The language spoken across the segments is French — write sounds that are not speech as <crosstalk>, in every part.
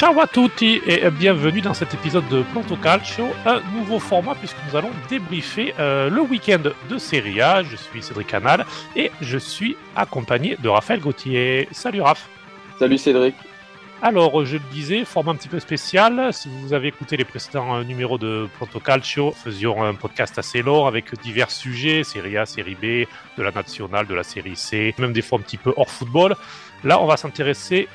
Ciao à tutti et bienvenue dans cet épisode de Planto Calcio, un nouveau format puisque nous allons débriefer euh, le week-end de Serie A. Je suis Cédric Canal et je suis accompagné de Raphaël Gauthier. Salut Raph. Salut Cédric. Alors, je le disais, format un petit peu spécial. Si vous avez écouté les précédents euh, numéros de Planto Calcio, faisions un podcast assez long avec divers sujets, Serie A, Série B, de la nationale, de la Série C, même des fois un petit peu hors football. Là, on va s'intéresser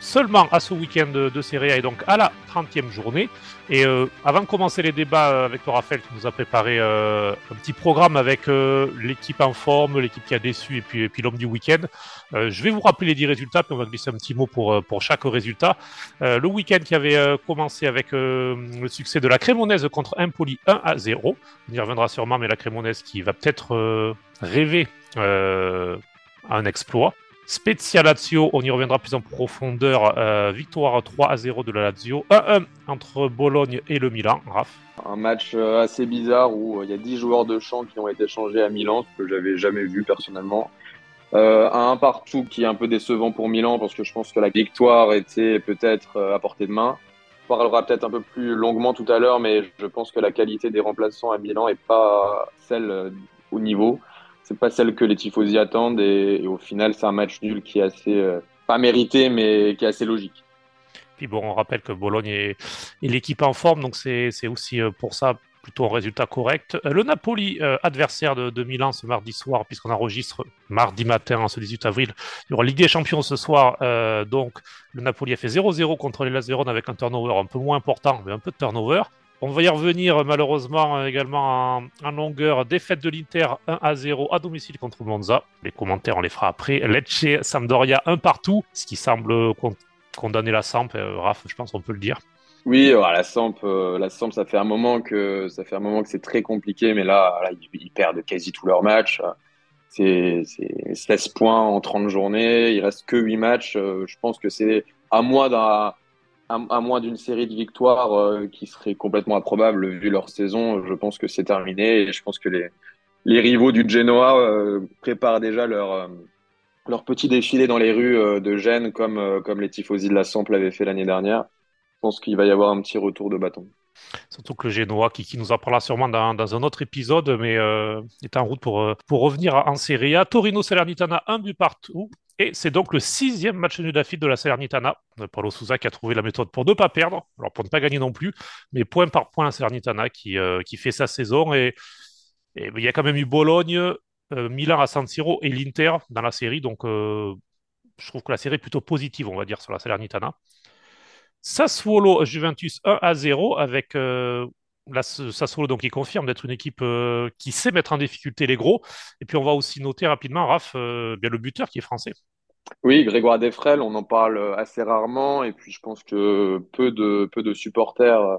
seulement à ce week-end de, de Serie A et donc à la 30e journée. Et euh, avant de commencer les débats euh, avec le Raphaël qui nous a préparé euh, un petit programme avec l'équipe en forme, l'équipe qui a déçu et puis, l'homme du week-end, je vais vous rappeler les 10 résultats puis on va glisser un petit mot pour, pour chaque résultat. Le week-end qui avait commencé avec le succès de la Crémonaise contre Impoli 1 à 0. On y reviendra sûrement, mais la Crémonaise qui va peut-être rêver un exploit. Spezia Lazio, on y reviendra plus en profondeur. euh, victoire 3 à 0 de la Lazio. 1-1 entre Bologne et le Milan. Raph. Un match euh, assez bizarre où euh, il y a 10 joueurs de champ qui ont été changés à Milan, ce que j'avais jamais vu personnellement. Euh, un 1 partout qui est un peu décevant pour Milan parce que je pense que la victoire était peut-être à portée de main. On parlera peut-être un peu plus longuement tout à l'heure, mais je pense que la qualité des remplaçants à Milan est pas celle au niveau. C'est pas celle que les tifosi attendent et, au final c'est un match nul qui est assez euh, pas mérité mais qui est assez logique. Puis bon, on rappelle que Bologne est, l'équipe en forme, donc c'est aussi euh, pour ça plutôt un résultat correct. Euh, Le Napoli, adversaire de, Milan ce mardi soir, puisqu'on enregistre mardi matin, en ce 18 avril, il y aura Ligue des Champions ce soir. donc le Napoli a fait 0-0 contre les Las Vérone avec un turnover un peu moins important, mais un peu de turnover. On va y revenir malheureusement euh, également en, longueur. Défaite de l'Inter 1 à 0 à domicile contre Monza. Les commentaires on les fera après. Lecce, Sampdoria un partout, ce qui semble con- condamner la Samp. Euh, Raph, je pense qu'on peut le dire. Oui, euh, la Samp, euh, la Samp, ça fait un moment que ça fait un moment que c'est très compliqué, mais là, ils, perdent quasi tous leurs matchs. C'est c'est 16 points en 30 journées, il reste que 8 matchs. Je pense que c'est à moins d'un à, moins d'une série de victoires euh, qui serait complètement improbable vu leur saison. Je pense que c'est terminé et je pense que les rivaux du Genoa euh, préparent déjà leur euh, leur petit défilé dans les rues de Gênes comme les tifosi de la Samp l'avaient fait l'année dernière. Je pense qu'il va y avoir un petit retour de bâton. Surtout que le Génois, qui, nous en parlera sûrement dans, un autre épisode, mais est en route pour, pour revenir en Serie A. Torino Salernitana, un but partout. Et c'est donc le sixième match nul d'affilée de la Salernitana. Euh, Paulo Souza qui a trouvé la méthode pour ne pas perdre, alors pour ne pas gagner non plus, mais point par point la Salernitana qui, euh, fait sa saison. Et, il y a quand même eu Bologne, euh, Milan à San Siro et l'Inter dans la série. Donc je trouve que la série est plutôt positive, on va dire, sur la Salernitana. Sassuolo Juventus 1 à 0 avec euh, la Sassuolo donc qui confirme d'être une équipe euh, qui sait mettre en difficulté les gros. Et puis on va aussi noter rapidement Raph euh, bien le buteur qui est français. Oui, Grégoire Defrel, on en parle assez rarement et puis je pense que peu de peu de supporters,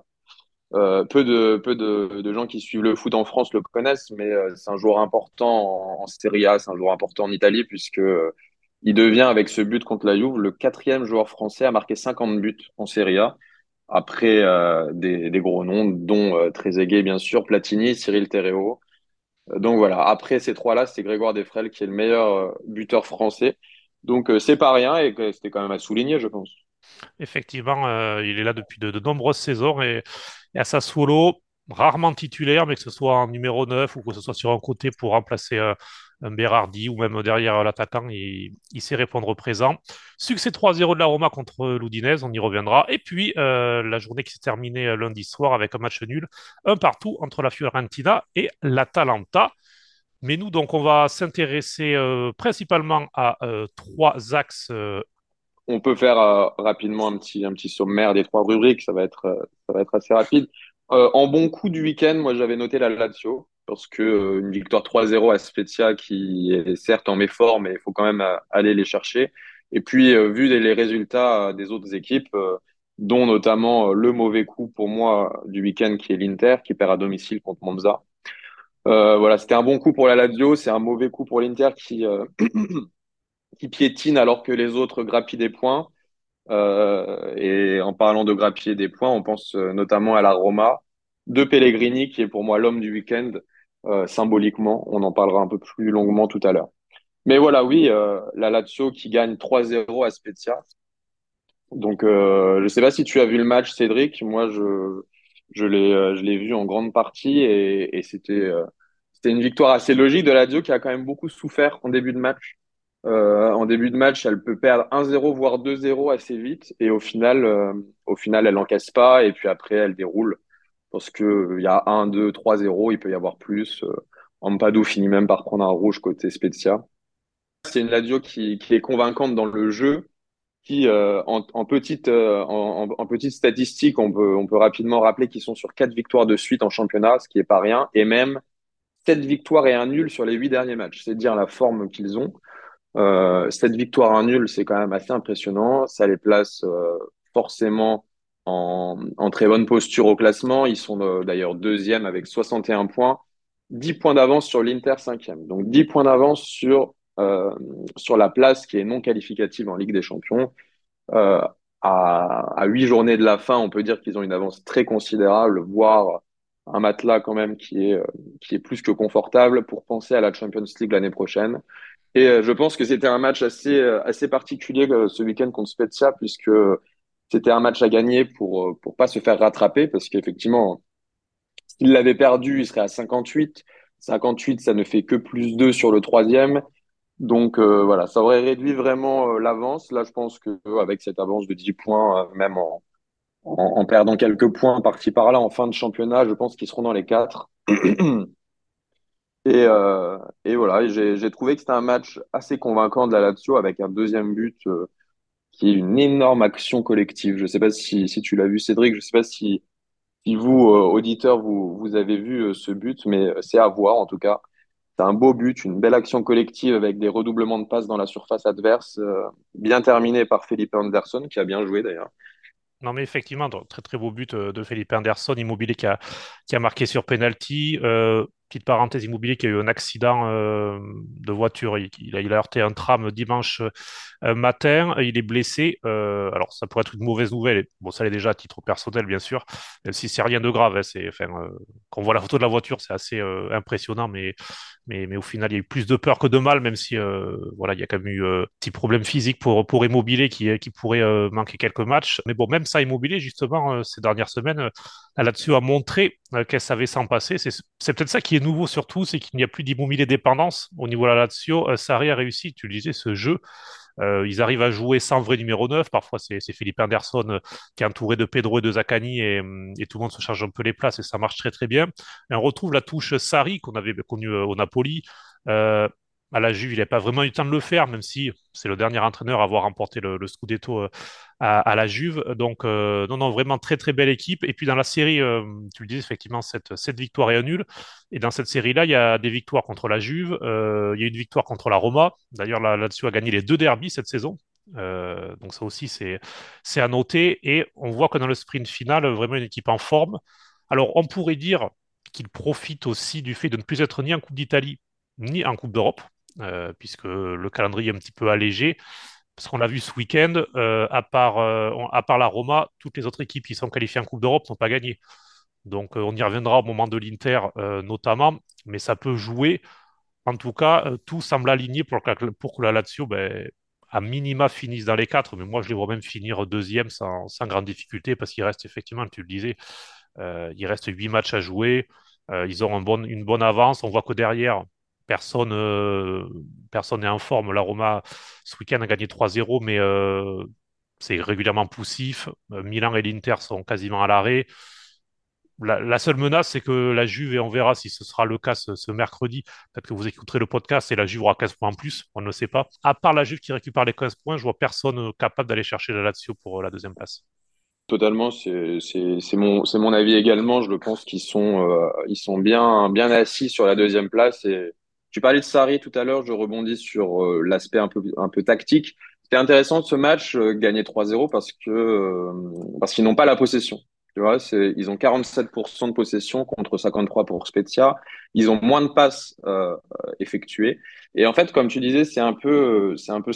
euh, peu de peu de, gens qui suivent le foot en France le connaissent, mais euh, c'est un joueur important en, Serie A, c'est un joueur important en Italie puisque euh, il devient avec ce but contre la Juve le quatrième joueur français à marquer 50 buts en Serie A. Après euh, des, gros noms, dont euh, bien sûr, Platini, Cyril Terreo. Euh, Donc voilà, après ces trois-là, c'est Grégoire Defrel qui est le meilleur euh, buteur français. Donc c'est pas rien et c'était quand même à souligner, je pense. Effectivement, il est là depuis de, de nombreuses saisons et, et à Sassuolo, rarement titulaire, mais que ce soit en numéro 9 ou que ce soit sur un côté pour remplacer euh, un Berardi ou même derrière l'attaquant, il, il sait répondre présent. Succès 3-0 de la Roma contre l'Udinese, on y reviendra. Et puis euh, la journée qui s'est terminée euh, lundi soir avec un match nul, un partout entre la Fiorentina et l'Atalanta. Mais nous, donc, on va s'intéresser euh, principalement à euh, trois axes euh, On peut faire euh, rapidement un petit, un petit sommaire des trois rubriques, ça va être, euh, ça va être assez rapide. Euh, en bon coup du week-end, moi j'avais noté la Lazio, parce que euh, une victoire 3-0 à Spezia qui est certes en méfort, mais il faut quand même euh, aller les chercher. Et puis, vu les, résultats des autres équipes, dont notamment le mauvais coup pour moi du week-end qui est l'Inter, qui perd à domicile contre Monza. Voilà, c'était un bon coup pour la Lazio, c'est un mauvais coup pour l'Inter qui, <clears throat> qui piétine alors que les autres grappillent des points. Euh, et en parlant de grappiller des points, on pense euh, notamment à la Roma de Pellegrini, qui est pour moi l'homme du week-end, euh, symboliquement. On en parlera un peu plus longuement tout à l'heure. Mais voilà, oui, la Lazio qui gagne 3-0 à Spezia. Donc, je ne sais pas si tu as vu le match, Cédric. Moi, je, je l'ai, vu en grande partie et, c'était une victoire assez logique de la Lazio qui a quand même beaucoup souffert en début de match. Euh, en début de match, elle peut perdre 1-0 voire 2-0 assez vite et au final, euh, au final, elle pas et puis après, elle déroule parce que il y a 1, 2, 3-0, il peut y avoir plus. Euh, Ampadu finit même par prendre un rouge côté Spezia. C'est une Lazio qui, est convaincante dans le jeu qui, euh, en, en, petite, euh, en, petite statistique, on peut, rapidement rappeler qu'ils sont sur quatre victoires de suite en championnat, ce qui est pas rien, et même sept victoires et un nul sur les huit derniers matchs. C'est dire la forme qu'ils ont. Euh, sept victoires, un nul, c'est quand même assez impressionnant. Ça les place euh, forcément en, en, très bonne posture au classement. Ils sont euh, d'ailleurs deuxième avec 61 points, 10 points d'avance sur l'Inter cinquième. Donc 10 points d'avance sur euh, sur la place qui est non qualificative en Ligue des Champions. À, à huit journées de la fin, on peut dire qu'ils ont une avance très considérable, voire un matelas quand même qui est, qui est plus que confortable pour penser à la Champions League l'année prochaine. Et euh, je pense que c'était un match assez, assez particulier ce week-end contre Spezia, puisque c'était un match à gagner pour pour pas se faire rattraper, parce qu'effectivement, s'il l'avait perdu, il serait à 58. 58, ça ne fait que plus 2 sur le troisième. Donc euh, voilà, ça aurait réduit vraiment euh, l'avance. Là, je pense que euh, avec cette avance de 10 points, même en, en, en, perdant quelques points par-ci par-là en fin de championnat, je pense qu'ils seront dans les 4. <clears throat> et, et voilà, j'ai trouvé que c'était un match assez convaincant de la Lazio avec un deuxième but qui est une énorme action collective. Je ne sais pas si, tu l'as vu, Cédric. Je ne sais pas si, vous, auditeurs, vous, avez vu ce but, mais c'est à voir en tout cas. C'est un beau but, une belle action collective avec des redoublements de passes dans la surface adverse, euh, bien terminé par Felipe Anderson, qui a bien joué d'ailleurs. Non, mais effectivement, très très beau but euh, de Felipe Anderson, immobilier qui a, marqué sur penalty. Euh, petite parenthèse immobilier qui a eu un accident euh, de voiture. Il, a, heurté un tram dimanche euh, matin. Il est blessé. Euh, alors, ça pourrait être une mauvaise nouvelle. Bon, ça l'est déjà à titre personnel, bien sûr. Même si c'est rien de grave. Hein, c'est, quand on voit la photo de la voiture, c'est assez impressionnant. Mais, mais, mais, au final, il y a eu plus de peur que de mal, même si voilà, il y a quand même eu un petit problème physique pour, pour Immobilier qui, qui pourrait manquer quelques matchs. Mais bon, même ça, Immobilier, justement, ces dernières semaines, là-dessus a montré qu'elle savait s'en passer. C'est, peut-être ça qui est nouveau surtout, c'est qu'il n'y a plus d'immobilier dépendance au niveau de la Lazio. Euh, Sarri a réussi, tu le ce jeu. Euh, ils arrivent à jouer sans vrai numéro 9. Parfois, c'est Philippe Anderson euh, qui est entouré de Pedro et de Zaccani et, et, tout le monde se charge un peu les places et ça marche très très bien. On retrouve la touche Sarri qu'on avait connu au Napoli. Euh, à la Juve, il n'a pas vraiment eu le temps de le faire, même si c'est le dernier entraîneur à avoir remporté le, Scudetto euh, à, la Juve. Donc, euh, non, non, vraiment très, très belle équipe. Et puis, dans la série, euh, tu le disais, effectivement, cette, cette victoire est un nul. Et dans cette série-là, il y a des victoires contre la Juve. Il y a une victoire contre la Roma. D'ailleurs, là-dessus, a gagné les deux derbies cette saison. Donc, ça aussi, c'est à noter. Et on voit que dans le sprint final, vraiment une équipe en forme. Alors, on pourrait dire qu'il profite aussi du fait de ne plus être ni en Coupe d'Italie ni en Coupe d'Europe puisque le calendrier est un petit peu allégé. Parce qu'on l'a vu ce week-end, euh, à, part, euh, à part la Roma, toutes les autres équipes qui sont qualifiées en Coupe d'Europe n'ont pas gagné. Donc on y reviendra au moment de l'Inter notamment, mais ça peut jouer. En tout cas, tout semble aligné pour que, pour la Lazio, ben, à minima, finisse dans les quatre. Mais moi, je les vois même finir deuxième sans, sans grande difficulté parce qu'il reste effectivement, tu le disais, euh, il reste huit matchs à jouer. Euh, ils ont une bonne avance. On voit que derrière, personne euh, personne n'est en forme. La Roma, ce week-end, a gagné 3-0, mais euh, c'est régulièrement poussif. Euh, Milan et l'Inter sont quasiment à l'arrêt. La, seule menace, c'est que la Juve, et on verra si ce sera le cas ce, mercredi, peut-être que vous écouterez le podcast et la Juve aura 15 points en plus, on ne sait pas. À part la Juve qui récupère les 15 points, je vois personne capable d'aller chercher la Lazio pour la deuxième place. Totalement, c'est mon, avis également. Je pense qu'ils sont, ils sont bien, bien assis sur la deuxième place et tu parlais de Sarri tout à l'heure, je rebondis sur euh, l'aspect un peu, un peu tactique. C'était intéressant ce match, euh, gagner 3-0 parce que euh, parce qu'ils n'ont pas la possession. Tu vois, ils ont 47% de possession contre 53 pour Spezia. Ils ont moins de passes euh, effectuées. Et en fait, comme tu disais, c'est un peu, c'est un peu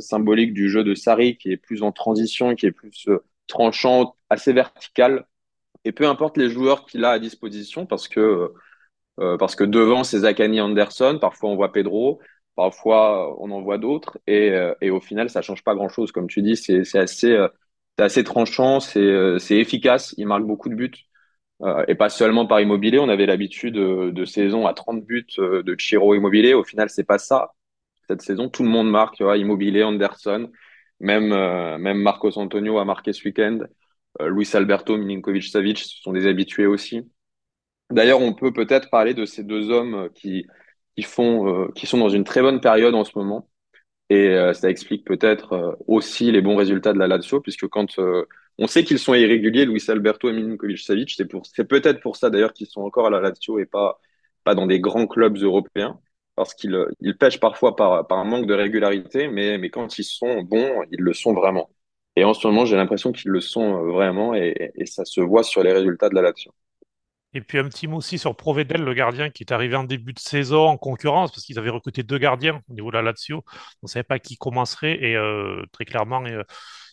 symbolique du jeu de Sarri qui est plus en transition, qui est plus tranchant, assez vertical. Et peu importe les joueurs qu'il a à disposition, parce que euh, parce que devant, c'est Zakani Anderson, parfois on voit Pedro, parfois on en voit d'autres, et, euh, et, au final, ça change pas grand-chose. Comme tu dis, c'est assez, euh, assez tranchant, c'est efficace, il marque beaucoup de buts. Euh, et pas seulement par Immobilier, on avait l'habitude de, de saison à 30 buts euh, de Chiro Immobilier. Au final, c'est pas ça. Cette saison, tout le monde marque, tu vois, Immobilier, Anderson, même, euh, même Marcos Antonio a marqué ce week-end. Luis Alberto, Milinkovic-Savic, ce sont des habitués aussi. D'ailleurs, on peut peut-être parler de ces deux hommes qui, qui, font, qui sont dans une très bonne période en ce moment. Et ça explique peut-être aussi les bons résultats de la Lazio, puisque quand on sait qu'ils sont irréguliers, Luis Alberto et Milinkovic Savic. C'est peut-être pour ça d'ailleurs qu'ils sont encore à la Lazio et pas, dans des grands clubs européens, parce qu'ils ils pêchent parfois par, un manque de régularité, mais, mais quand ils sont bons, ils le sont vraiment. Et en ce moment, j'ai l'impression qu'ils le sont vraiment et, et ça se voit sur les résultats de la Lazio. Et puis un petit mot aussi sur Provedel, le gardien qui est arrivé en début de saison en concurrence, parce qu'ils avaient recruté deux gardiens au niveau de la Lazio. On ne savait pas qui commencerait et euh, très clairement euh,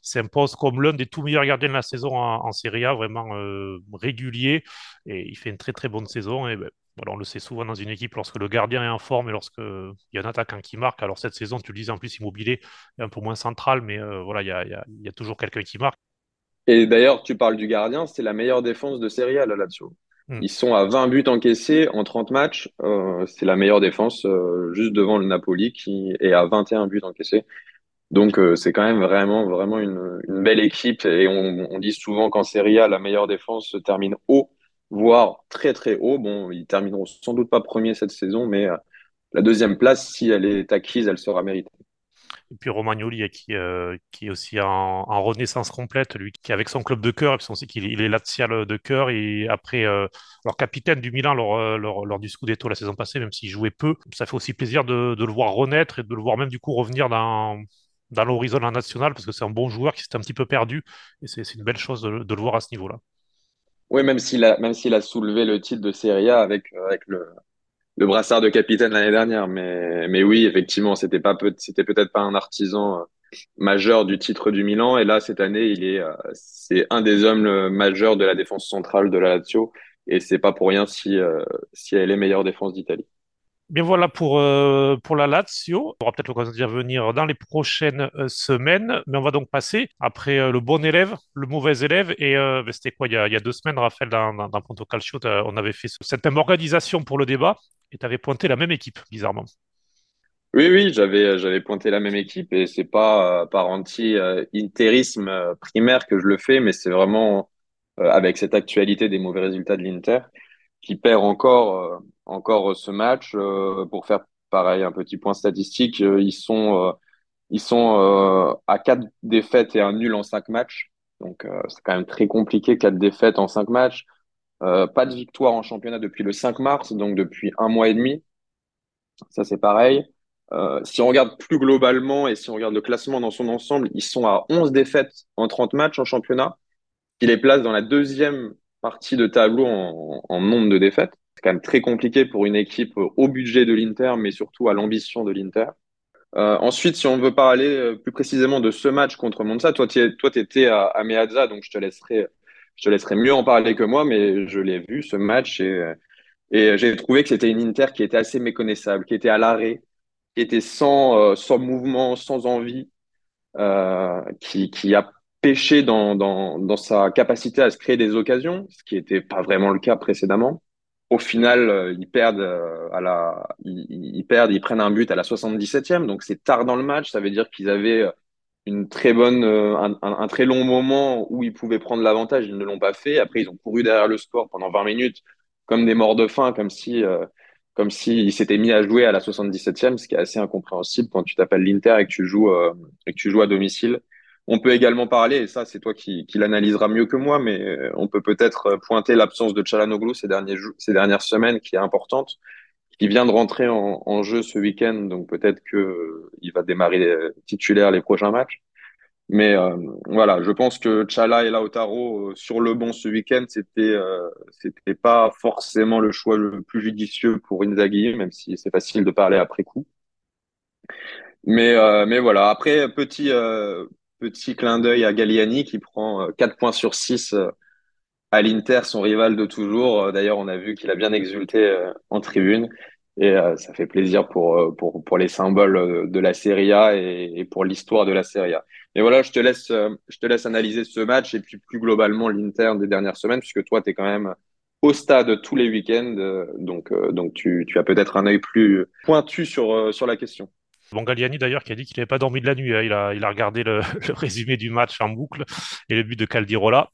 s'impose comme l'un des tout meilleurs gardiens de la saison en, Serie A, vraiment euh, régulier. Et il fait une très très bonne saison. Et ben, on le sait souvent dans une équipe lorsque le gardien est en forme et lorsqu'il y a un attaquant qui marque. Alors cette saison, tu le disais en plus, Immobilier est un peu moins central, mais voilà, il y a, y a toujours quelqu'un qui marque. Et d'ailleurs, tu parles du gardien, c'est la meilleure défense de Serie A, la Lazio. Hmm. Ils sont à 20 buts encaissés en 30 matchs. Euh, c'est la meilleure défense, euh, juste devant le Napoli qui est à 21 buts encaissés. Donc euh, c'est quand même vraiment vraiment une, une belle équipe et on, on, dit souvent qu'en Serie A la meilleure défense se termine haut, voire très très haut. Bon, ils termineront sans doute pas premier cette saison, mais la deuxième place, si elle est acquise, elle sera méritée. Et puis Romagnoli qui, euh, qui est aussi en, renaissance complète, lui qui avec son club de cœur, parce qu'on sait qu'il il est lazial de cœur, et après, euh, leur capitaine du Milan lors, euh, lors, lors, du Scudetto la saison passée, même s'il jouait peu, ça fait aussi plaisir de, le voir renaître et de le voir même du coup revenir dans, dans l'horizon national, parce que c'est un bon joueur qui s'est un petit peu perdu, et c'est une belle chose de, le voir à ce niveau-là. Oui, même s'il a, même a soulevé le titre de Serie A avec, avec le, le brassard de capitaine l'année dernière. Mais, mais oui, effectivement, c'était pas c'était peut-être pas un artisan euh, majeur du titre du Milan. Et là, cette année, il est, euh, c'est un des hommes euh, majeurs de la défense centrale de la Lazio. Et c'est pas pour rien si, si elle est meilleure défense d'Italie. Bien voilà pour, pour la Lazio. On aura peut-être l'occasion d'y revenir dans les prochaines semaines. Mais on va donc passer après le bon élève, le mauvais élève. Et ben, c'était quoi il y, a, il y, a, deux semaines, Raphaël, dans, dans, dans Ponto Calcio, on avait fait cette même organisation pour le débat et tu avais pointé la même équipe, bizarrement. Oui, oui, j'avais j'avais pointé la même équipe et c'est pas euh, par anti-intérisme euh, primaire que je le fais, mais c'est vraiment euh, avec cette actualité des mauvais résultats de l'Inter qui perd encore encore ce match. pour faire pareil, un petit point statistique, ils sont ils sont à quatre défaites et un nul en cinq matchs. Donc c'est quand même très compliqué, quatre défaites en cinq matchs. Euh, pas de victoire en championnat depuis le 5 mars, donc depuis un mois et demi. Ça, c'est pareil. Euh, si on regarde plus globalement et si on regarde le classement dans son ensemble, ils sont à 11 défaites en 30 matchs en championnat, qui les place dans la deuxième partie de tableau en nombre de défaites. C'est quand même très compliqué pour une équipe au budget de l'Inter, mais surtout à l'ambition de l'Inter. Euh, ensuite, si on veut parler euh, plus précisément de ce match contre Monza, toi, tu étais à, à Meazza, donc je te laisserai mieux en parler que moi, mais je l'ai vu ce match et, j'ai trouvé que c'était une Inter qui était assez méconnaissable, qui était à l'arrêt, qui était sans, euh, mouvement, sans envie, euh, qui, a pêché dans sa capacité à se créer des occasions, ce qui n'était pas vraiment le cas précédemment. Au final, euh, ils perdent euh, à la, ils, ils, perdent, ils prennent un but à la 77e, donc c'est tard dans le match. Ça veut dire qu'ils avaient une très bonne, euh, un, un, très long moment où ils pouvaient prendre l'avantage, ils ne l'ont pas fait. Après, ils ont couru derrière le score pendant 20 minutes comme des morts de faim, comme si, euh, comme s'ils s'étaient mis à jouer à la 77e, ce qui est assez incompréhensible quand tu t'appelles l'Inter et que tu joues euh, et que tu joues à domicile. On peut également parler, et ça c'est toi qui, qui l'analyseras mieux que moi, mais euh, on peut peut-être pointer l'absence de Chalanoglu ces, derniers ces dernières semaines qui est importante qui vient de rentrer en, en jeu ce week-end, donc peut-être que euh, va démarrer euh, titulaire les prochains matchs. Mais euh, voilà, je pense que Chala et Lautaro sur le bon ce week-end, c'était c'était pas forcément le choix le plus judicieux pour Inzaghi, même si c'est facile de parler après coup. Mais mais voilà, après petit petit clin d'œil à Galliani qui prend 4 points sur 6 à l'Inter, son rival de toujours. D'ailleurs, on a vu qu'il a bien exulté en tribune. Et ça fait plaisir pour, les symboles de la Serie A et, pour l'histoire de la Serie A. Mais voilà, je te laisse, analyser ce match et puis plus globalement l'Inter des dernières semaines, puisque toi, tu es quand même au stade tous les week-ends. donc, tu, as peut-être un œil plus pointu sur la question. Bon, Galliani d'ailleurs qui a dit qu'il n'avait pas dormi de la nuit. Hein. Il, a, regardé <laughs> le, résumé du match en boucle et le but de Caldirola.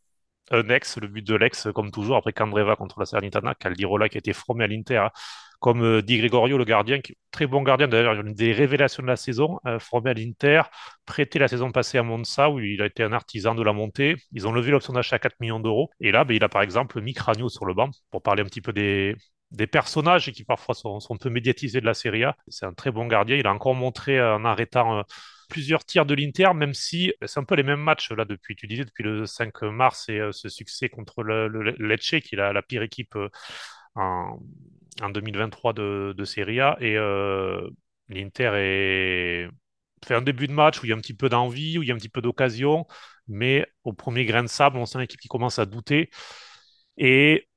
Un ex, le but de l'ex, comme toujours, après Candreva contre la Salernitana. Caldirola qui a été formé à l'Inter. Hein. Comme euh, Di Gregorio, le gardien, très bon gardien d'ailleurs, une des révélations de la saison, euh, formé à l'Inter, prêté la saison passée à Monza où il a été un artisan de la montée. Ils ont levé l'option d'achat à 4 millions d'euros. Et là, ben, il a par exemple mis Cranio sur le banc pour parler un petit peu des, des personnages qui parfois sont, un peu médiatisés de la Serie A. C'est un très bon gardien. Il a encore montré en arrêtant euh, plusieurs tirs de l'Inter, même si c'est un peu les mêmes matchs là depuis, tu disais, depuis le 5 mars et euh, ce succès contre le, Lecce, qui est la, pire équipe euh, en, en, 2023 de, de Serie A. Et l'Inter fait un début de match où il y a un petit peu d'envie, où il y a un petit peu d'occasion, mais au premier grain de sable, on sent l'équipe qui commence à douter. Et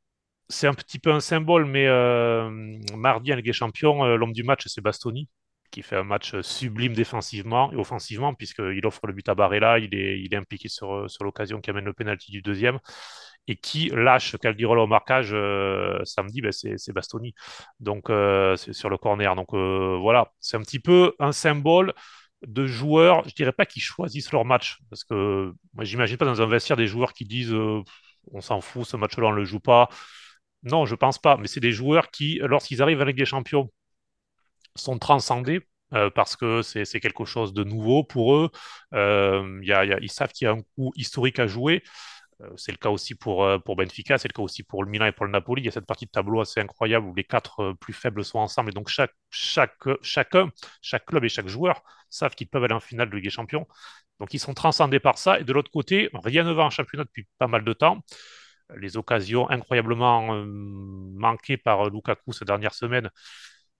c'est un petit peu un symbole, mais euh, mardi en Ligue des Champions, euh, l'homme du match, c'est Bastoni, qui fait un match sublime défensivement et offensivement, puisqu'il offre le but à Barella, il est, il est impliqué sur, sur l'occasion qui amène le pénalty du deuxième, et qui lâche Caldirola au marquage euh, samedi, ben c'est Bastoni, donc c'est sur le corner. Donc voilà, c'est un petit peu un symbole de joueurs, je dirais pas qu'ils choisissent leur match, parce que moi j'imagine pas dans un vestiaire des joueurs qui disent on s'en fout, ce match-là on le joue pas non, je pense pas. Mais c'est des joueurs qui, lorsqu'ils arrivent avec des champions, sont transcendés euh, parce que c'est quelque chose de nouveau pour eux. Euh, y a, ils savent qu'il y a un coup historique à jouer. Euh, c'est le cas aussi pour, pour Benfica, c'est le cas aussi pour le Milan et pour le Napoli. Il y a cette partie de tableau assez incroyable où les quatre plus faibles sont ensemble. Et donc, chaque, chaque, chacun, chaque club et chaque joueur savent qu'ils peuvent aller en finale de Ligue des Champions. Donc, ils sont transcendés par ça. Et de l'autre côté, rien ne va en championnat depuis pas mal de temps les occasions incroyablement euh, manquées par euh, Lukaku ces dernières semaines.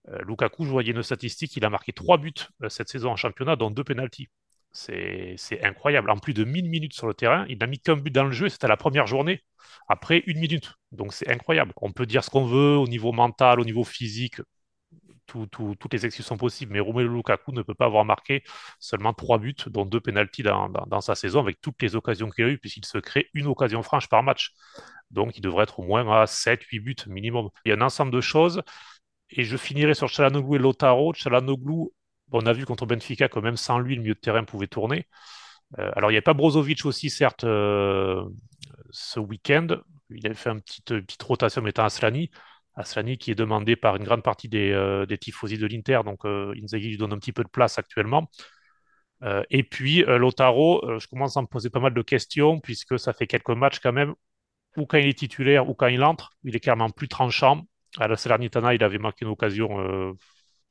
Euh, Lukaku, je voyais une statistique, il a marqué trois buts cette saison en championnat, dont deux pénalties. C'est incroyable. En plus de 1000 minutes sur le terrain, il n'a mis qu'un but dans le jeu, c'était la première journée, après une minute. Donc c'est incroyable. On peut dire ce qu'on veut au niveau mental, au niveau physique, toutes les excuses sont possibles, mais Romelu Lukaku ne peut pas avoir marqué seulement trois buts, dont deux pénalties dans, sa saison, avec toutes les occasions qu'il a eues, puisqu'il se crée une occasion franche par match. Donc il devrait être au moins à 7-8 buts minimum. Il y a un ensemble de choses, et je finirai sur Chalanoglu et Lotaro. Chalanoglu, on a vu contre Benfica que même sans lui, le milieu de terrain pouvait tourner. Euh, alors il n'y avait pas Brozovic aussi, certes, euh, ce week-end. Il avait fait une petite, petite rotation mettant Aslani. Aslani qui est demandé par une grande partie des, euh, tifosi de l'Inter, donc euh, Inzaghi lui donne un petit peu de place actuellement. Euh, et puis Lotaro, je commence à me poser pas mal de questions puisque ça fait quelques matchs quand même où quand il est titulaire ou quand il entre, il est clairement plus tranchant. À la Salernitana, il avait marqué une occasion,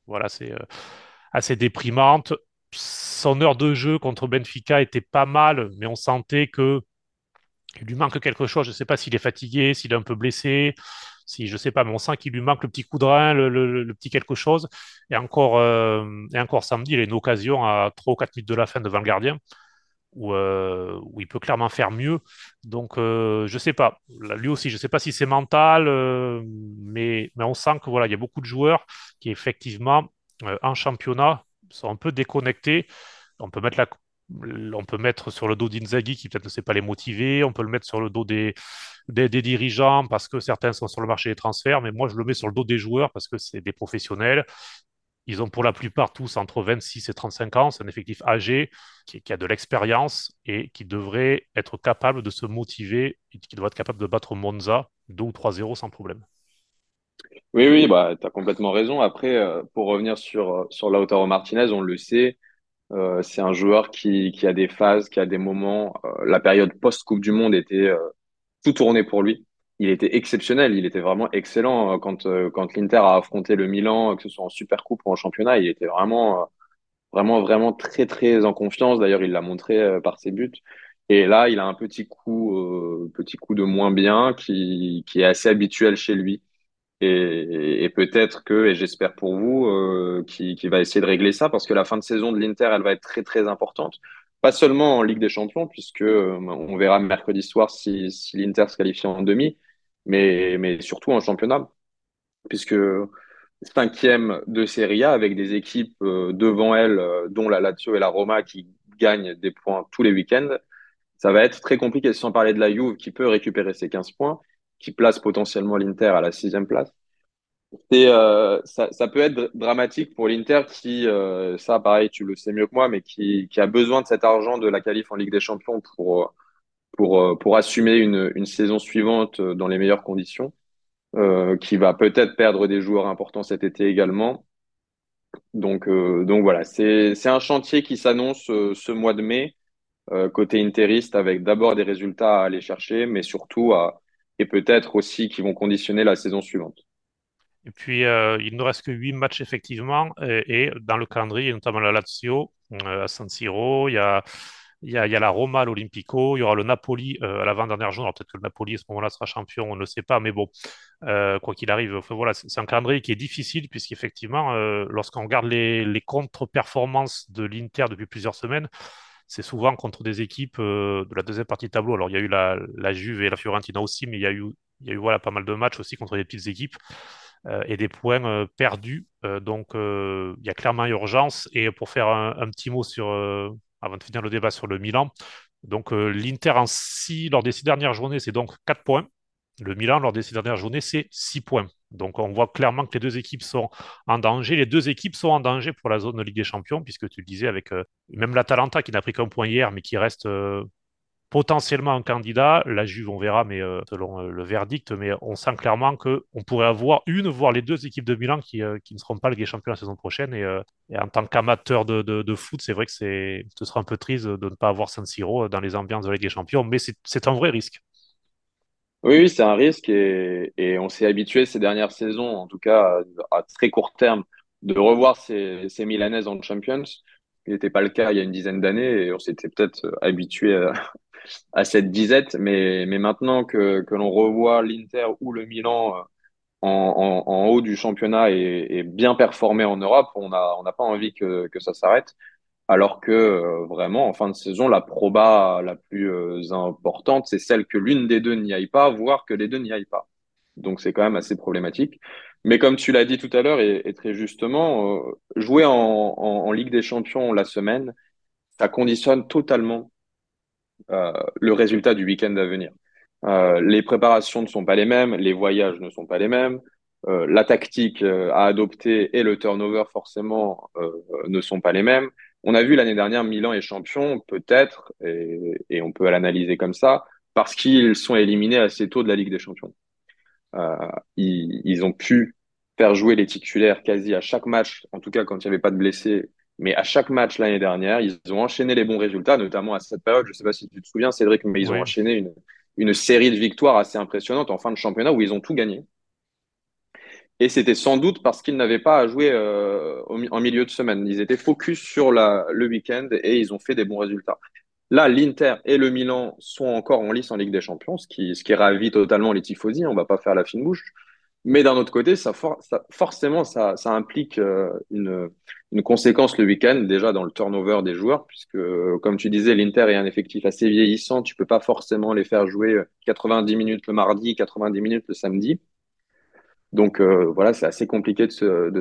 voilà, c'est assez déprimante. Son heure de jeu contre Benfica était pas mal, mais on sentait que il lui manque quelque chose. Je ne sais pas s'il est fatigué, s'il est un peu blessé si je sais pas, mais on sent qu'il lui manque le petit coup de rein, le, petit quelque chose. Et encore, euh, et encore samedi, il a une occasion à 3 ou 4 minutes de la fin devant le gardien. Où, euh, où il peut clairement faire mieux. Donc, euh, je sais pas. Lui aussi, je sais pas si c'est mental, euh, mais, mais on sent que voilà, il y a beaucoup de joueurs qui effectivement en championnat sont un peu déconnectés. On peut mettre la, on peut mettre sur le dos d'Inzaghi qui peut-être ne sait pas les motiver, on peut le mettre sur le dos des, des, dirigeants parce que certains sont sur le marché des transferts, mais moi je le mets sur le dos des joueurs parce que c'est des professionnels. Ils ont pour la plupart tous entre 26 et 35 ans, c'est un effectif âgé qui, a de l'expérience et qui devrait être capable de se motiver et qui doit être capable de battre Monza 2 ou 3-0 sans problème. Oui, oui, bah, tu as complètement raison. Après, euh, pour revenir sur, sur Lautaro Martinez, on le sait, euh, c'est un joueur qui, a des phases, qui a des moments. Euh, la période post-Coupe du Monde était euh, tout tourné pour lui. Il était exceptionnel, il était vraiment excellent quand, l'Inter a affronté le Milan, que ce soit en Super Coupe ou en championnat. Il était vraiment, vraiment, très, en confiance. D'ailleurs, il l'a montré par ses buts. Et là, il a un petit coup, petit coup de moins bien qui est assez habituel chez lui. Et, peut-être que, et j'espère pour vous, euh, qui, va essayer de régler ça, parce que la fin de saison de l'Inter, elle va être très très importante. Pas seulement en Ligue des Champions, puisque euh, on verra mercredi soir si, l'Inter se qualifie en demi, mais, mais surtout en championnat, puisque cinquième de Serie A avec des équipes euh, devant elle, euh, dont la Lazio et la Roma, qui gagnent des points tous les week-ends. Ça va être très compliqué, sans parler de la Juve qui peut récupérer ses 15 points, qui place potentiellement l'Inter à la sixième place. Et euh, ça, ça, peut être dramatique pour l'Inter qui, euh, ça pareil, tu le sais mieux que moi, mais qui, qui, a besoin de cet argent de la qualif en Ligue des Champions pour, pour, pour assumer une, une saison suivante dans les meilleures conditions, euh, qui va peut-être perdre des joueurs importants cet été également. Donc, euh, donc voilà, c'est un chantier qui s'annonce euh, ce mois de mai, côté interiste, avec d'abord des résultats à aller chercher, mais surtout à, et peut-être aussi qui vont conditionner la saison suivante. Et puis, euh, il ne reste que 8 matchs effectivement. Et, dans le calendrier, notamment la Lazio euh, à San Siro, il y a, il y a, la Roma à l'Olympico, il y aura le Napoli euh, à l'avant-dernière journée. Alors peut-être que le Napoli à ce moment-là sera champion, on ne sait pas. Mais bon, quoi qu'il arrive, enfin, voilà, c'est un calendrier qui est difficile puisqu'effectivement, lorsqu'on regarde les contre-performances de l'Inter depuis plusieurs semaines, c'est souvent contre des équipes de la deuxième partie de tableau. Alors, il y a eu la, Juve et la Fiorentina aussi, mais il y a eu, voilà, pas mal de matchs aussi contre des petites équipes. Euh, et des points euh, perdus. Euh, donc, il y a clairement urgence. Et pour faire un, petit mot sur, avant de finir le débat sur le Milan, donc l'Inter en 6 lors des six dernières journées, c'est donc 4 points. Le Milan, lors des six dernières journées, c'est 6 points. Donc on voit clairement que les deux équipes sont en danger. Les deux équipes sont en danger pour la zone de Ligue des Champions, puisque tu le disais avec même l'Atalanta qui n'a pris qu'un point hier, mais qui reste potentiellement un candidat. La Juve, on verra, mais euh, selon euh, le verdict, mais on sent clairement qu'on pourrait avoir une, voire les deux équipes de Milan qui, euh, ne seront pas Ligue des Champions la saison prochaine. Et, en tant qu'amateur de, foot, c'est vrai que ce sera un peu triste de ne pas avoir San Siro dans les ambiances de Ligue des Champions, mais c'est un vrai risque. Oui, c'est un risque et, et on s'est habitué ces dernières saisons, en tout cas à, très court terme, de revoir ces, ces Milanaises en Champions. Qui n'était pas le cas il y a une dizaine d'années et on s'était peut-être habitué à, <laughs> à cette disette. Mais, mais maintenant que, que l'on revoit l'Inter ou le Milan euh, en, en, en, haut du championnat et, et, bien performé en Europe, on n'a on n'a pas envie que, que ça s'arrête. Alors que euh, vraiment, en fin de saison, la proba la plus euh, importante, c'est celle que l'une des deux n'y aille pas, voire que les deux n'y aillent pas. Donc c'est quand même assez problématique. Mais comme tu l'as dit tout à l'heure, et, très justement, jouer en, Ligue des Champions la semaine, ça conditionne totalement euh, le résultat du week-end à venir. Euh, les préparations ne sont pas les mêmes, les voyages ne sont pas les mêmes, euh, la tactique à adopter et le turnover forcément ne sont pas les mêmes. On a vu l'année dernière Milan est champion, peut-être, et, et, on peut l'analyser comme ça, parce qu'ils sont éliminés assez tôt de la Ligue des Champions. Euh, ils, ils, ont pu faire jouer les titulaires quasi à chaque match, en tout cas quand il n'y avait pas de blessés, mais à chaque match l'année dernière, ils ont enchaîné les bons résultats, notamment à cette période. Je ne sais pas si tu te souviens, Cédric, mais ils ont enchaîné une, une série de victoires assez impressionnantes en fin de championnat où ils ont tout gagné. Et c'était sans doute parce qu'ils n'avaient pas à jouer euh, en milieu de semaine. Ils étaient focus sur le week-end et ils ont fait des bons résultats. Là, l'Inter et le Milan sont encore en lice en Ligue des Champions, ce qui, ce qui ravit totalement les tifosi. On va pas faire la fine bouche. Mais d'un autre côté, ça, forcément, ça, implique euh, une, une conséquence le week-end, déjà dans le turnover des joueurs, puisque, comme tu disais, l'Inter est un effectif assez vieillissant. Tu peux pas forcément les faire jouer 90 minutes le mardi, 90 minutes le samedi. Donc euh, voilà, c'est assez compliqué de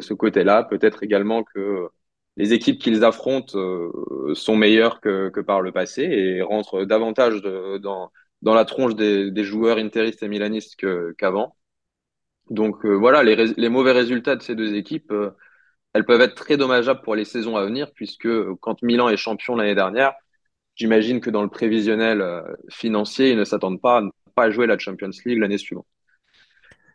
ce, côté-là. Peut-être également que les équipes qu'ils affrontent euh, sont meilleures que, par le passé et rentrent davantage dans, la tronche des, joueurs interistes et milanistes qu'avant. Donc euh, voilà, les, mauvais résultats de ces deux équipes, elles peuvent être très dommageables pour les saisons à venir, puisque quand Milan est champion l'année dernière, j'imagine que dans le prévisionnel financier, ils ne s'attendent pas à ne pas jouer la Champions League l'année suivante.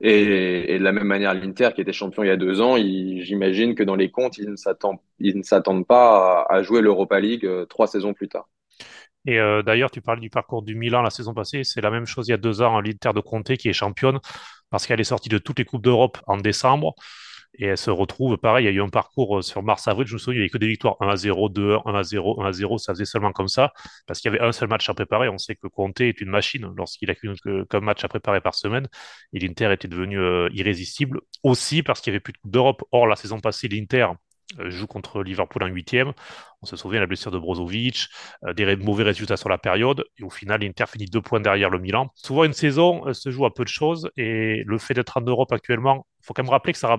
Et, de la même manière, l'Inter, qui était champion il y a deux ans, j'imagine que dans les comptes, ils ne s'attendent, pas à, jouer l'Europa League trois saisons plus tard. Et euh, d'ailleurs, tu parles du parcours du Milan la saison passée, c'est la même chose il y a deux ans, l'Inter de Conte qui est championne parce qu'elle est sortie de toutes les Coupes d'Europe en décembre. Et elle se retrouve, pareil, il y a eu un parcours euh, sur mars-avril, je me souviens, il n'y avait que des victoires 1 à 0, 2 1, 1 à 0, 1 à 0, ça faisait seulement comme ça, parce qu'il y avait un seul match à préparer. On sait que Conte est une machine lorsqu'il a qu'un match à préparer par semaine, et l'Inter était devenu euh, irrésistible, aussi parce qu'il n'y avait plus de Coupe d'Europe. Or, la saison passée, l'Inter joue contre Liverpool en huitième. On se souvient de la blessure de Brozovic, des mauvais résultats sur la période. Et au final, l'Inter finit deux points derrière le Milan. Souvent, une saison se joue à peu de choses. Et le fait d'être en Europe actuellement, il faut quand même rappeler que ça,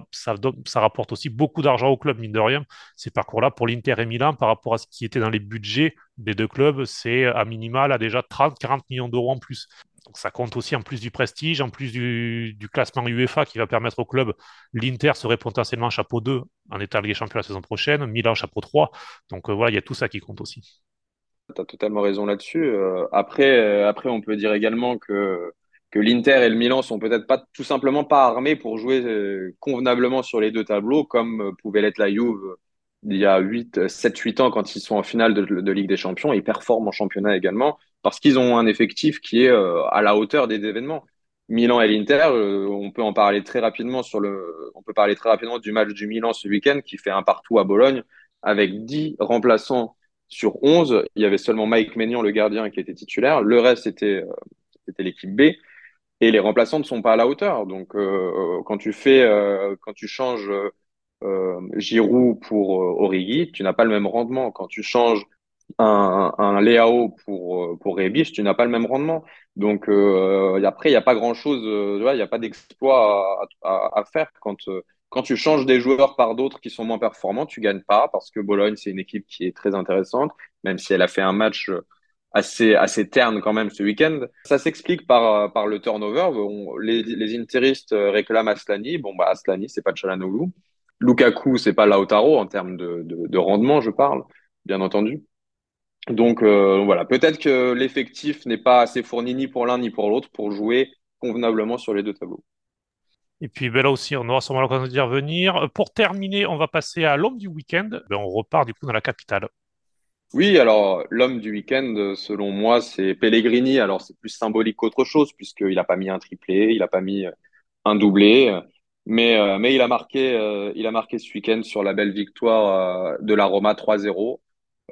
rapporte aussi beaucoup d'argent au club, mine de rien. Ces parcours-là, pour l'Inter et Milan, par rapport à ce qui était dans les budgets des deux clubs, c'est à minimal à déjà 30-40 millions d'euros en plus. Donc ça compte aussi en plus du prestige, en plus du, classement UEFA qui va permettre au club. L'Inter serait potentiellement chapeau 2 en état Ligue des Champions la saison prochaine, Milan chapeau 3. Donc euh, voilà, il y a tout ça qui compte aussi. Tu as totalement raison là-dessus. Euh, après, euh, après, on peut dire également que, que l'Inter et le Milan sont peut-être pas tout simplement pas armés pour jouer convenablement sur les deux tableaux, comme pouvait l'être la Juve il y a 8, 7, 8 ans quand ils sont en finale de, de Ligue des Champions. Ils performent en championnat également parce qu'ils ont un effectif qui est euh, à la hauteur des événements. Milan et l'Inter, euh, on peut en parler très rapidement sur le, on peut parler très rapidement du match du Milan ce week-end qui fait un partout à Bologne avec 10 remplaçants sur 11. Il y avait seulement Mike Maignan, le gardien, qui était titulaire. Le reste, c'était, euh, l'équipe B. Et les remplaçants ne sont pas à la hauteur. Donc, quand tu fais, quand tu changes Giroud pour Origi, tu n'as pas le même rendement. Quand tu changes un, un Léao pour, euh, pour tu n'as pas le même rendement. Donc euh, après, il n'y a pas grand-chose, euh, il n'y a pas d'exploit à, faire. Quand, quand tu changes des joueurs par d'autres qui sont moins performants, tu gagnes pas parce que Bologne, c'est une équipe qui est très intéressante, même si elle a fait un match assez, assez terne quand même ce week-end. Ça s'explique par, par le turnover. les, les interistes réclament Aslani. Bon, bah, Aslani, c'est pas Chalanoglu. Lukaku, c'est pas Lautaro en termes de, de rendement, je parle, bien entendu. Donc euh, voilà, peut-être que l'effectif n'est pas assez fourni ni pour l'un ni pour l'autre pour jouer convenablement sur les deux tableaux. Et puis ben là aussi, on aura sûrement l'occasion d'y revenir. Pour terminer, on va passer à l'homme du week-end. Ben, on repart du coup dans la capitale. Oui, alors l'homme du week-end, selon moi, c'est Pellegrini. Alors c'est plus symbolique qu'autre chose, puisqu'il n'a pas mis un triplé, il n'a pas mis un doublé. Mais, euh, mais il, a marqué, euh, il a marqué ce week-end sur la belle victoire de la Roma 3-0.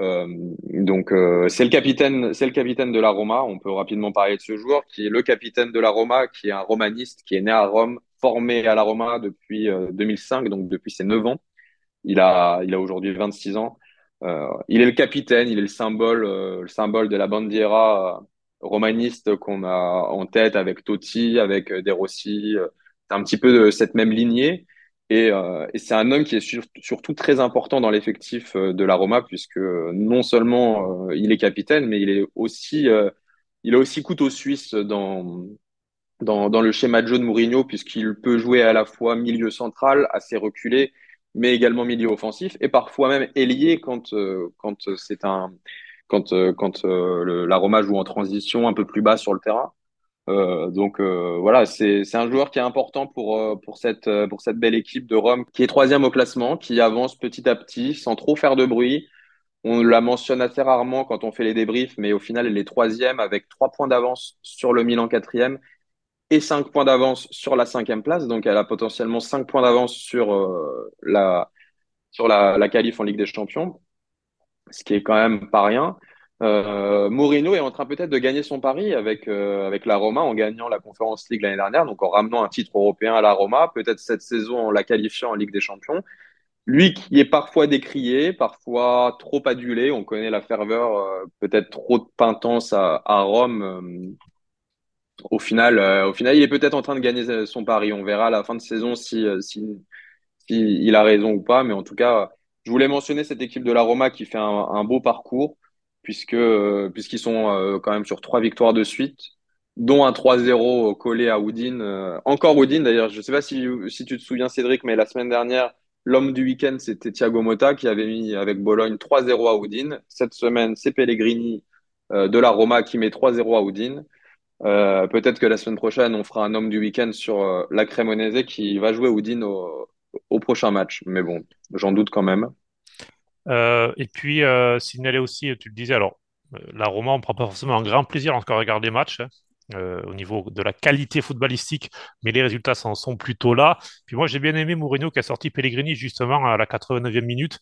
Euh, donc euh, c'est le capitaine, c'est le capitaine de la Roma. On peut rapidement parler de ce joueur qui est le capitaine de la Roma, qui est un romaniste, qui est né à Rome, formé à la Roma depuis 2005, euh, donc depuis ses 9 ans. Il a, il a aujourd'hui 26 ans. Il est le capitaine, il est le symbole, le symbole de la bandiera romaniste qu'on a en tête avec Totti, avec De Rossi. C'est un petit peu de cette même lignée. Et, euh, et c'est un homme qui est surtout très important dans l'effectif euh, de la Roma, puisque non seulement euh, il est capitaine, mais il est aussi, il a aussi couteau suisse dans, dans, dans le schéma de jeu de Mourinho, puisqu'il peut jouer à la fois milieu central, assez reculé, mais également milieu offensif, et parfois même ailier quand, quand c'est un quand, quand la Roma joue en transition un peu plus bas sur le terrain. Euh, donc euh, voilà, c'est un joueur qui est important pour, euh, pour, cette, belle équipe de Rome qui est troisième au classement, qui avance petit à petit sans trop faire de bruit. On la mentionne assez rarement quand on fait les débriefs, mais au final, elle est troisième avec trois points d'avance sur le Milan quatrième et cinq points d'avance sur la cinquième place. Donc elle a potentiellement cinq points d'avance sur, la, sur la qualif en Ligue des Champions, ce qui est quand même pas rien. Euh, Mourinho est en train peut-être de gagner son pari avec, euh, avec la Roma en gagnant la Conference League l'année dernière, donc en ramenant un titre européen à la Roma, peut-être cette saison en la qualifiant en Ligue des Champions. Lui qui est parfois décrié, parfois trop adulé, on connaît la ferveur, euh, peut-être trop de pintance à, Rome. Au final, au final, il est peut-être en train de gagner son pari. On verra à la fin de saison si, si, il a raison ou pas, mais en tout cas, je voulais mentionner cette équipe de la Roma qui fait un beau parcours euh, puisqu'ils sont euh, quand même sur trois victoires de suite, dont un 3-0 collé à Oudine. Euh, encore Oudine d'ailleurs, je ne sais pas si, tu te souviens Cédric, mais la semaine dernière, l'homme du week-end, c'était Thiago Motta qui avait mis avec Bologne 3-0 à Oudine. Cette semaine, c'est Pellegrini de la Roma qui met 3-0 à. Euh, Peut-être que la semaine prochaine, on fera un homme du week-end sur la Cremonese qui va jouer Oudine au, au prochain match. Mais bon, j'en doute quand même. Euh, et puis, euh, signaler aussi, tu le disais, alors, euh, la Roma, on prend pas forcément un grand plaisir lorsqu'on regarde les matchs. Hein, euh, au niveau de la qualité footballistique, mais les résultats s'en sont plutôt là. Puis moi, j'ai bien aimé Mourinho qui a sorti Pellegrini justement à la 89e minute.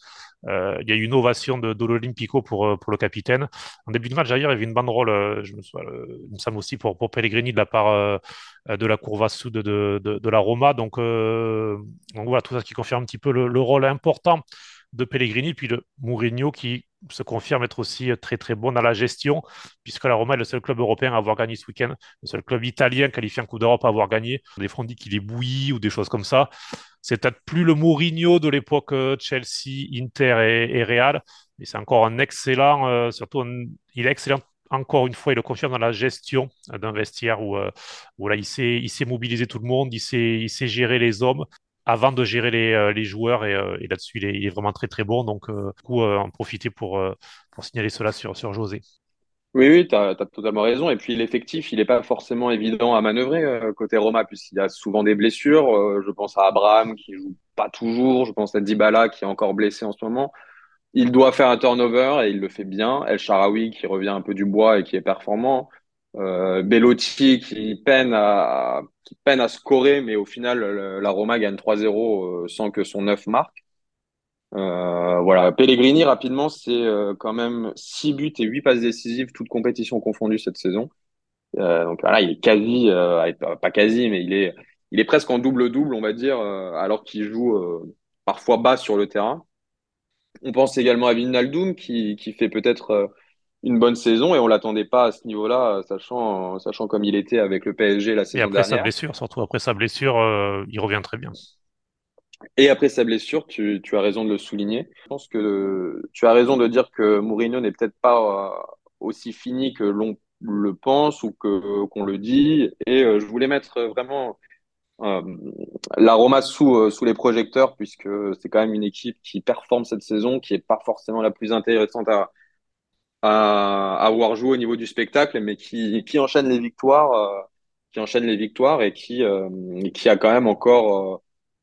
Il y a eu une ovation de, de l'Olympico pour, pour le capitaine. En début de match, d'ailleurs, il y avait une banderole, je me, souviens, il me aussi pour, pour Pellegrini de la part de la Courva Sud de, de, la Roma. Donc, donc voilà, tout ça qui confirme un petit peu le rôle important de Pellegrini, puis le Mourinho qui se confirme être aussi très très bon dans la gestion, puisque la Roma est le seul club européen à avoir gagné ce week-end, le seul club italien qualifié en Coupe d'Europe à avoir gagné. Des fois on dit qu'il est bouilli ou des choses comme ça. C'est peut-être plus le Mourinho de l'époque euh, Chelsea, Inter et, Real, mais c'est encore un excellent, euh, surtout il est excellent encore une fois, il le confirme dans la gestion d'un vestiaire où, euh, là, il sait, il mobiliser tout le monde, il sait, il sait gérer les hommes avant de gérer les, euh, joueurs et, euh, là-dessus il est, il est, vraiment très très bon donc euh, du coup en profiter pour, pour signaler cela sur, sur José. Oui, oui, tu as, totalement raison. Et puis l'effectif, il n'est pas forcément évident à manœuvrer côté Roma, puisqu'il y a souvent des blessures. je pense à Abraham qui joue pas toujours. Je pense à Dybala qui est encore blessé en ce moment. Il doit faire un turnover et il le fait bien. El Sharawi qui revient un peu du bois et qui est performant. Euh, Bellotti qui peine à qui peine à scorer, mais au final la Roma gagne 3-0 euh, sans que son 9 marque. Euh, voilà, Pellegrini rapidement, c'est euh, quand même 6 buts et 8 passes décisives, toutes compétitions confondues cette saison. Euh, donc voilà, il est quasi, pas quasi, mais il est, il est presque en double-double, on va dire, alors qu'il joue parfois bas sur le terrain. On pense également à Vinaldoom qui, qui fait peut-être une bonne saison et on l'attendait pas à ce niveau-là, sachant, sachant comme il était avec le PSG la saison dernière. Et après sa blessure, surtout après sa blessure, euh, il revient très bien. Et après sa blessure, tu, tu, as raison de le souligner. Je pense que tu as raison de dire que Mourinho n'est peut-être pas euh, aussi fini que l'on le pense ou que qu'on le dit. Et euh, je voulais mettre vraiment euh, la Roma sous, sous les projecteurs puisque c'est quand même une équipe qui performe cette saison, qui est pas forcément la plus intéressante à, à, avoir joué au niveau du spectacle, mais qui, qui enchaîne les victoires, euh, qui enchaîne les victoires et qui, euh, qui a quand même encore, euh,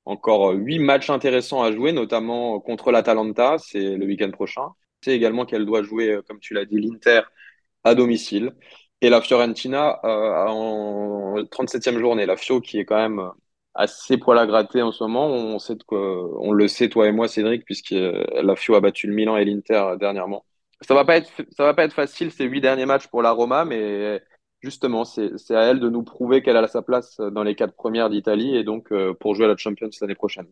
encore huit matchs intéressants à jouer, notamment contre l'Atalanta, c'est le week-end prochain. C'est également qu'elle doit jouer, comme tu l'as dit, l'Inter à domicile. Et la Fiorentina en 37e journée. La Fio qui est quand même assez poil à gratter en ce moment. On, sait on le sait, toi et moi, Cédric, puisque la Fio a battu le Milan et l'Inter dernièrement. Ça va pas être, ça va pas être facile ces huit derniers matchs pour la Roma, mais justement, c'est à elle de nous prouver qu'elle a sa place dans les quatre premières d'Italie et donc euh, pour jouer à la Champions l'année prochaine.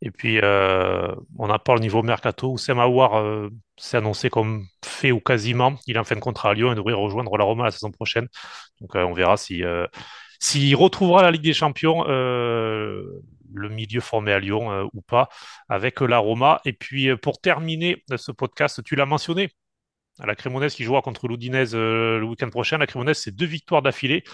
Et puis, euh, on n'a pas le niveau mercato. Oussem Aouar euh, s'est annoncé comme fait ou quasiment. Il est en fin de contrat à Lyon et devrait rejoindre la Roma la saison prochaine. Donc, on verra si s'il retrouvera la Ligue des Champions le milieu formé à Lyon euh, ou pas avec la Roma. Et puis euh, pour terminer ce podcast, tu l'as mentionné, la Crémonaise qui jouera contre l'Oudinez euh, le week-end prochain. La Crémonaise, c'est deux victoires d'affilée.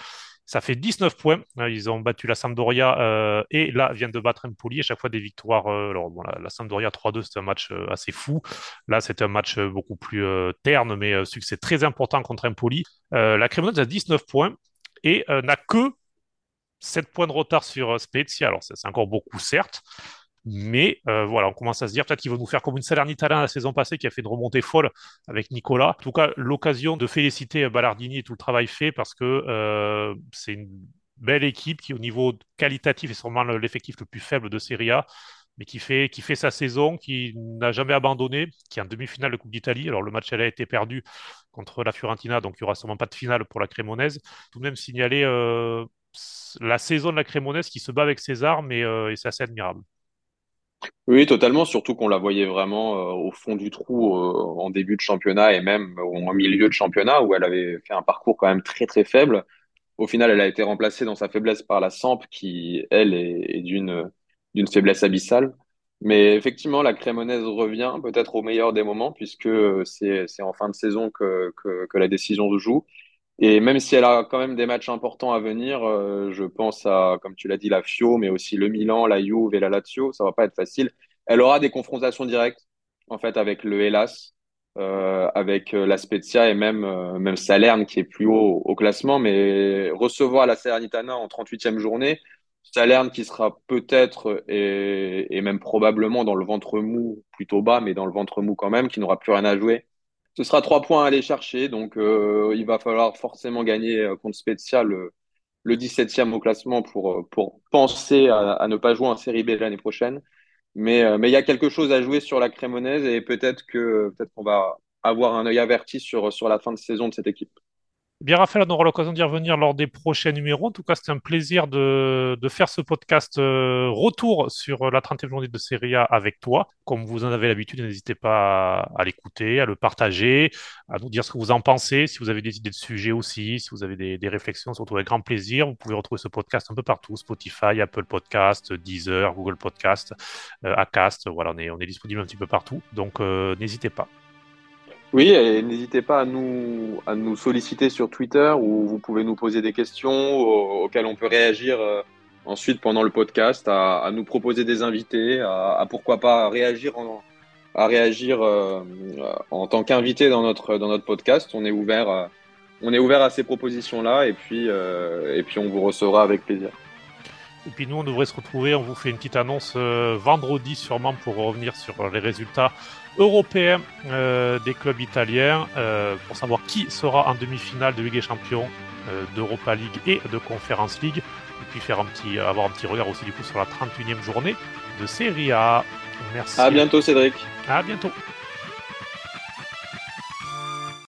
Ça fait 19 points. Ils ont battu la Sampdoria et là viennent de battre Empoli. À chaque fois des victoires. alors bon, la, Sampdoria 3-2, c'est un match assez fou. Là, c'est un match beaucoup plus terne, mais succès très important contre Empoli. la Crémonaise a 19 points et n'a que 7 points de retard sur euh, Spezia. Alors, c'est encore beaucoup, certes. Mais euh, voilà, on commence à se dire peut-être nous faire comme une Salernitana la saison passée qui a fait une remontée folle avec Nicolas. En tout cas, l'occasion de féliciter euh, Ballardini et tout le travail fait parce que c'est une belle équipe qui, au niveau qualitatif, est sûrement l'effectif le plus faible de Serie A, mais qui fait, qui fait sa saison, qui n'a jamais abandonné, qui est en demi-finale de Coupe d'Italie. Alors, le match elle a été perdu contre la Fiorentina, donc il n'y aura sûrement pas de finale pour la Crémonaise. Tout de même signaler la saison de la Crémonaise qui se bat avec ses armes euh, et, c'est assez admirable. Oui, totalement, surtout qu'on la voyait vraiment euh, au fond du trou euh, en début de championnat et même au milieu de championnat où elle avait fait un parcours quand même très très faible. Au final, elle a été remplacée dans sa faiblesse par la Samp qui, elle, est, d'une d'une faiblesse abyssale. Mais effectivement, la Crémonaise revient peut-être au meilleur des moments puisque c'est en fin de saison que, que, que la décision se joue. Et même si elle a quand même des matchs importants à venir, euh, je pense à, comme tu l'as dit, la Fio, mais aussi le Milan, la Juve et la Lazio, ça va pas être facile. Elle aura des confrontations directes, en fait, avec le Hellas, euh, avec euh, la Spezia et même, Salerne qui est plus haut au classement, mais recevoir la Salernitana en 38e journée, Salerne qui sera peut-être et même probablement dans le ventre mou, plutôt bas, mais dans le ventre mou quand même, qui n'aura plus rien à jouer ce sera trois points à aller chercher. Donc, euh, il va falloir forcément gagner euh, contre Spezia le, le 17e au classement pour, euh, pour penser à, ne pas jouer en Série B l'année prochaine. Mais, mais il y a quelque chose à jouer sur la Crémonaise et peut-être que peut-être qu'on va avoir un œil averti sur, sur la fin de saison de cette équipe. Bien, Raphaël, on aura l'occasion d'y revenir lors des prochains numéros. En tout cas, c'était un plaisir de, faire ce podcast euh, retour sur la 30e journée de Serie A avec toi. Comme vous en avez l'habitude, n'hésitez pas à, l'écouter, à le partager, à nous dire ce que vous en pensez. Si vous avez des idées de sujets aussi, si vous avez des, réflexions, surtout avec grand plaisir. Vous pouvez retrouver ce podcast un peu partout Spotify, Apple Podcast, Deezer, Google Podcast, euh, Acast. Voilà, on est, on disponible un petit peu partout. Donc, euh, n'hésitez pas. Oui, et n'hésitez pas à nous, à nous solliciter sur Twitter où vous pouvez nous poser des questions auxquelles on peut réagir euh, ensuite pendant le podcast, à, nous proposer des invités, à, pourquoi pas réagir en, à réagir euh, en tant qu'invité dans notre, dans notre podcast. On est ouvert, à, on est ouvert à ces propositions-là et puis, euh, et puis on vous recevra avec plaisir. Et puis nous, on devrait se retrouver, on vous fait une petite annonce vendredi sûrement pour revenir sur les résultats européen euh, des clubs italiens euh, pour savoir qui sera en demi-finale de Ligue des Champions, euh, d'Europa League et de Conference League. Et puis faire un petit, avoir un petit regard aussi du coup sur la 31e journée de Serie A. Merci. À bientôt Cédric. À bientôt.